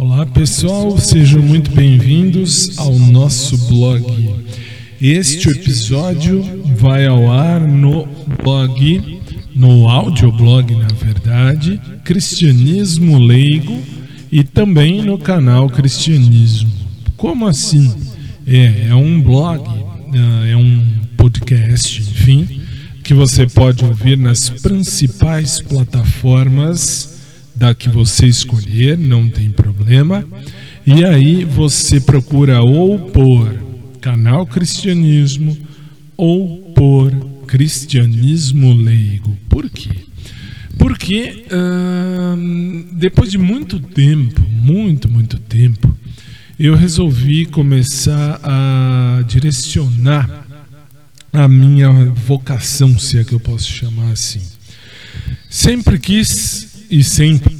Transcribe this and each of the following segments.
Olá pessoal, sejam muito bem-vindos ao nosso blog. Este episódio vai ao ar no blog, no audioblog na verdade, Cristianismo Leigo e também no canal Cristianismo. Como assim? É, é um blog, é um podcast, enfim, que você pode ouvir nas principais plataformas da que você escolher, não tem problema. E aí você procura ou por canal Cristianismo ou por Cristianismo Leigo. Por quê? Porque depois de muito tempo, muito, muito tempo, eu resolvi começar a direcionar a minha vocação, se é que eu posso chamar assim. Sempre quis e sempre,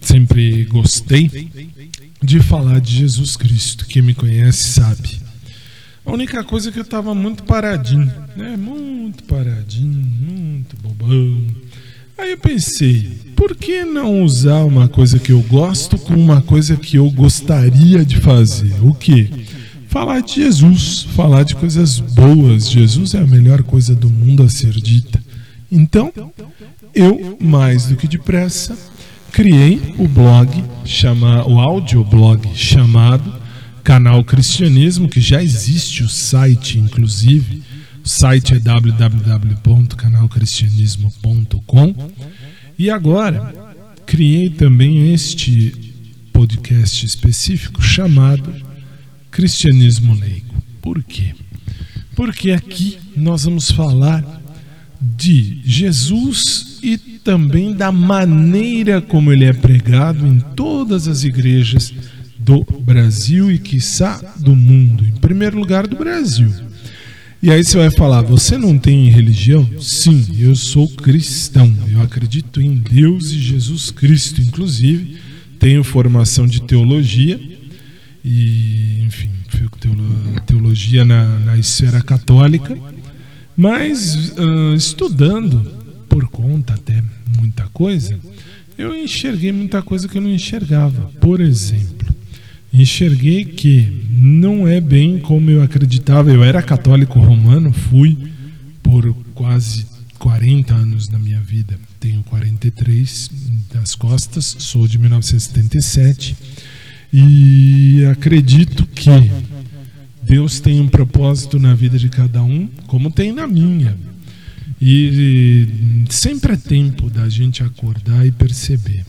sempre gostei de falar de Jesus Cristo. Quem me conhece sabe. A única coisa é que eu estava muito paradinho, né? Muito paradinho, muito bobão. Aí eu pensei, por que não usar uma coisa que eu gosto com uma coisa que eu gostaria de fazer? O que? Falar de Jesus, falar de coisas boas. Jesus é a melhor coisa do mundo a ser dita. Então, eu, mais do que depressa, criei o blog, chama, o audioblog chamado Canal Cristianismo, que já existe o site, inclusive. O site é www.canalcristianismo.com. E agora criei também este podcast específico chamado Cristianismo Leigo. Por quê? Porque aqui nós vamos falar de Jesus e também da maneira como ele é pregado em todas as igrejas do Brasil e, quiçá, do mundo. Em primeiro lugar, do Brasil. E aí você vai falar: você não tem religião? Sim, eu sou cristão. Eu acredito em Deus e Jesus Cristo. Inclusive, tenho formação de teologia e, enfim, teologia na, na esfera católica mas uh, estudando por conta até muita coisa, eu enxerguei muita coisa que eu não enxergava. Por exemplo, enxerguei que não é bem como eu acreditava. Eu era católico romano, fui por quase 40 anos na minha vida. Tenho 43 das costas, sou de 1977 e acredito que Deus tem um propósito na vida de cada um, como tem na minha. E sempre é tempo da gente acordar e perceber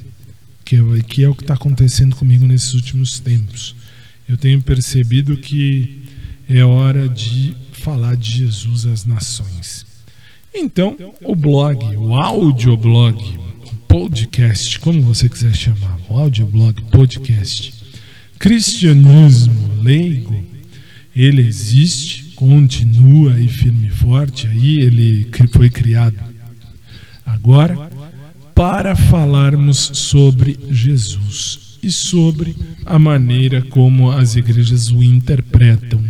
que é, que é o que está acontecendo comigo nesses últimos tempos. Eu tenho percebido que é hora de falar de Jesus às nações. Então, o blog, o audioblog, o podcast, como você quiser chamar, o audioblog, podcast, cristianismo leigo, ele existe, continua aí firme e forte, aí ele foi criado agora para falarmos sobre Jesus e sobre a maneira como as igrejas o interpretam.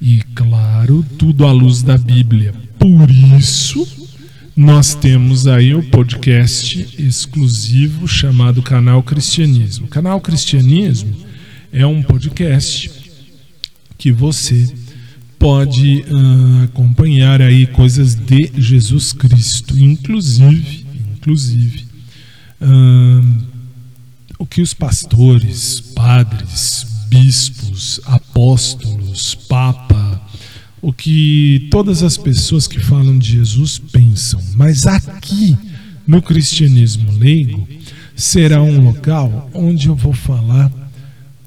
E claro, tudo à luz da Bíblia. Por isso, nós temos aí o podcast exclusivo chamado Canal Cristianismo. Canal Cristianismo é um podcast que você pode uh, acompanhar aí coisas de Jesus Cristo, inclusive, inclusive uh, o que os pastores, padres, bispos, apóstolos, papa, o que todas as pessoas que falam de Jesus pensam. Mas aqui no cristianismo leigo será um local onde eu vou falar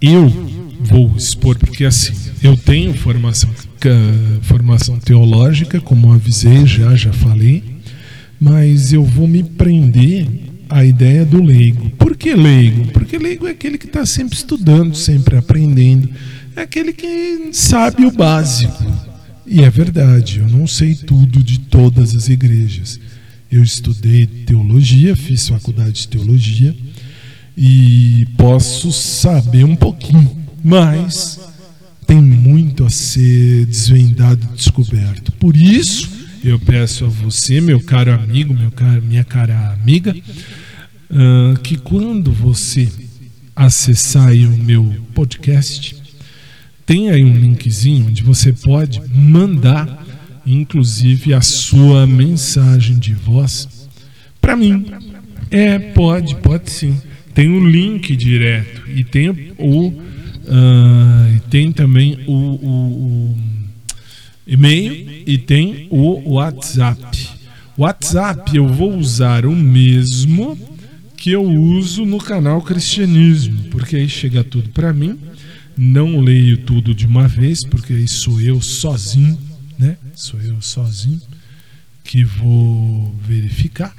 eu vou expor, porque assim, eu tenho formação, formação teológica, como avisei já, já falei, mas eu vou me prender à ideia do leigo. Por que leigo? Porque leigo é aquele que está sempre estudando, sempre aprendendo, é aquele que sabe o básico. E é verdade, eu não sei tudo de todas as igrejas. Eu estudei teologia, fiz faculdade de teologia e posso saber um pouquinho mas tem muito a ser desvendado e descoberto. Por isso, eu peço a você, meu caro amigo, meu caro, minha cara amiga, uh, que quando você acessar o meu podcast, tem aí um linkzinho onde você pode mandar, inclusive, a sua mensagem de voz para mim. É, pode, pode sim. Tem o um link direto e tem o uh, tem também o, o, o e-mail e tem o WhatsApp. WhatsApp eu vou usar o mesmo que eu uso no canal Cristianismo, porque aí chega tudo para mim. Não leio tudo de uma vez, porque aí sou eu sozinho, né? Sou eu sozinho que vou verificar.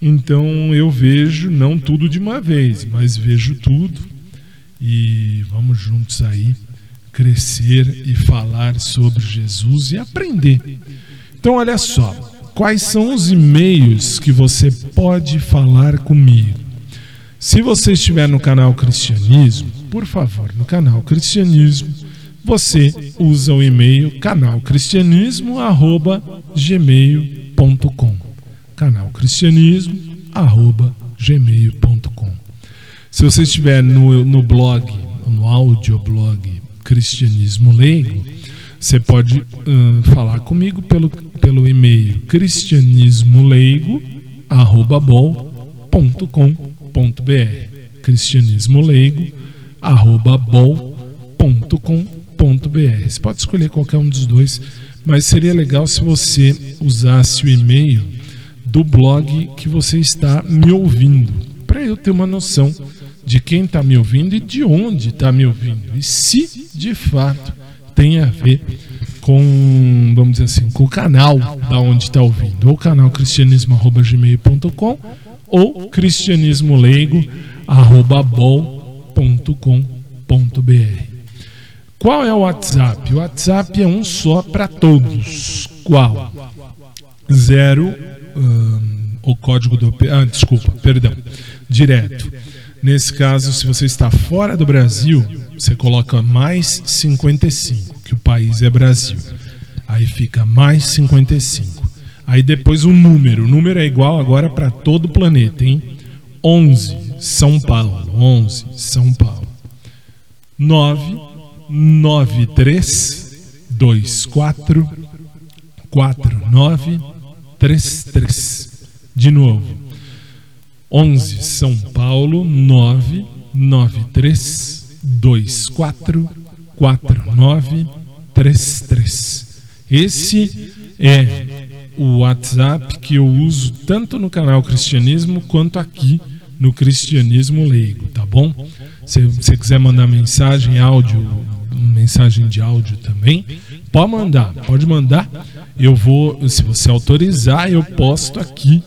Então eu vejo não tudo de uma vez, mas vejo tudo e vamos juntos aí crescer e falar sobre Jesus e aprender. Então olha só, quais são os e-mails que você pode falar comigo? Se você estiver no canal Cristianismo, por favor, no canal Cristianismo, você usa o e-mail canalcristianismo@gmail.com canalcristianismo@gmail.com. Se você estiver no, no blog, no audioblog Cristianismo Leigo, você pode uh, falar comigo pelo, pelo e-mail cristianismoleigo@bol.com.br cristianismoleigo@bol.com.br. Você pode escolher qualquer um dos dois, mas seria legal se você usasse o e-mail do blog que você está me ouvindo, para eu ter uma noção de quem está me ouvindo e de onde está me ouvindo. E se de fato tem a ver com, vamos dizer assim, com o canal da onde está ouvindo, ou canal cristianismo@gmail.com ou cristianismoleigo@bol.com.br. Qual é o WhatsApp? O WhatsApp é um só para todos. Qual? Zero o código do. Ah, desculpa, perdão. Direto. Nesse caso, se você está fora do Brasil, você coloca mais 55, que o país é Brasil. Aí fica mais 55. Aí depois o número. O número é igual agora para todo o planeta, hein? 11, São Paulo. 11, São Paulo. 9, 93, 24, 49, 33. De novo. 11 São Paulo 993 24 4933. Esse é o WhatsApp que eu uso tanto no canal Cristianismo quanto aqui no Cristianismo Leigo, tá bom? Se você quiser mandar mensagem, áudio, mensagem de áudio também, pode mandar, pode mandar. Eu vou, se você autorizar, eu posto aqui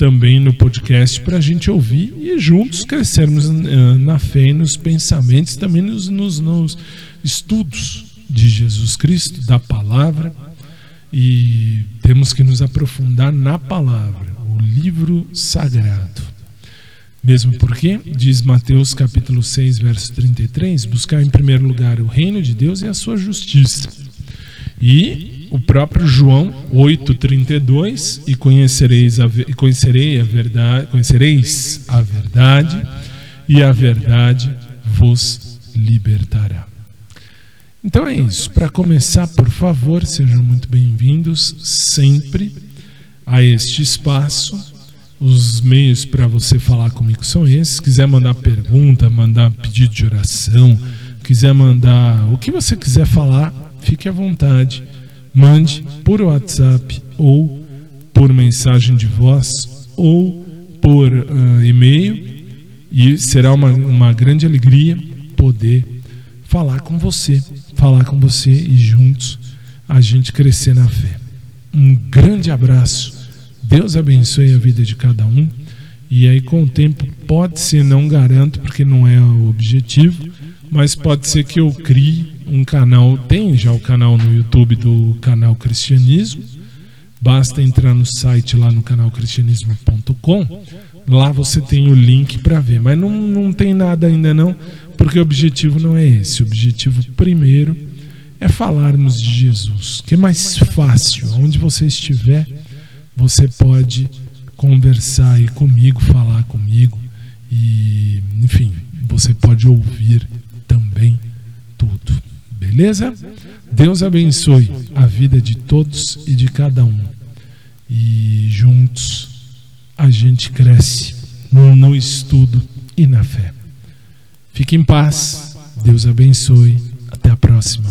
também no podcast para a gente ouvir e juntos crescermos eh, na fé e nos pensamentos, também nos, nos, nos estudos de Jesus Cristo, da palavra. E temos que nos aprofundar na palavra, o livro sagrado. Mesmo porque, diz Mateus capítulo 6, verso 33, buscar em primeiro lugar o reino de Deus e a sua justiça. E o próprio João 8:32 e conhecereis a conhecerei a verdade, conhecereis a verdade e a verdade vos libertará. Então é isso. Para começar, por favor, sejam muito bem-vindos sempre a este espaço os meios para você falar comigo são esses. Se quiser mandar pergunta, mandar pedido de oração, quiser mandar o que você quiser falar, fique à vontade. Mande por WhatsApp ou por mensagem de voz ou por uh, e-mail e será uma, uma grande alegria poder falar com você, falar com você e juntos a gente crescer na fé. Um grande abraço Deus abençoe a vida de cada um. E aí, com o tempo, pode ser, não garanto, porque não é o objetivo, mas pode ser que eu crie um canal. Tem já o canal no YouTube do canal Cristianismo. Basta entrar no site lá no canalcristianismo.com. Lá você tem o link para ver. Mas não, não tem nada ainda, não, porque o objetivo não é esse. O objetivo primeiro é falarmos de Jesus, que é mais fácil, onde você estiver você pode conversar aí comigo, falar comigo e, enfim, você pode ouvir. Beleza? Deus abençoe a vida de todos e de cada um. E juntos a gente cresce no estudo e na fé. Fique em paz. Deus abençoe. Até a próxima.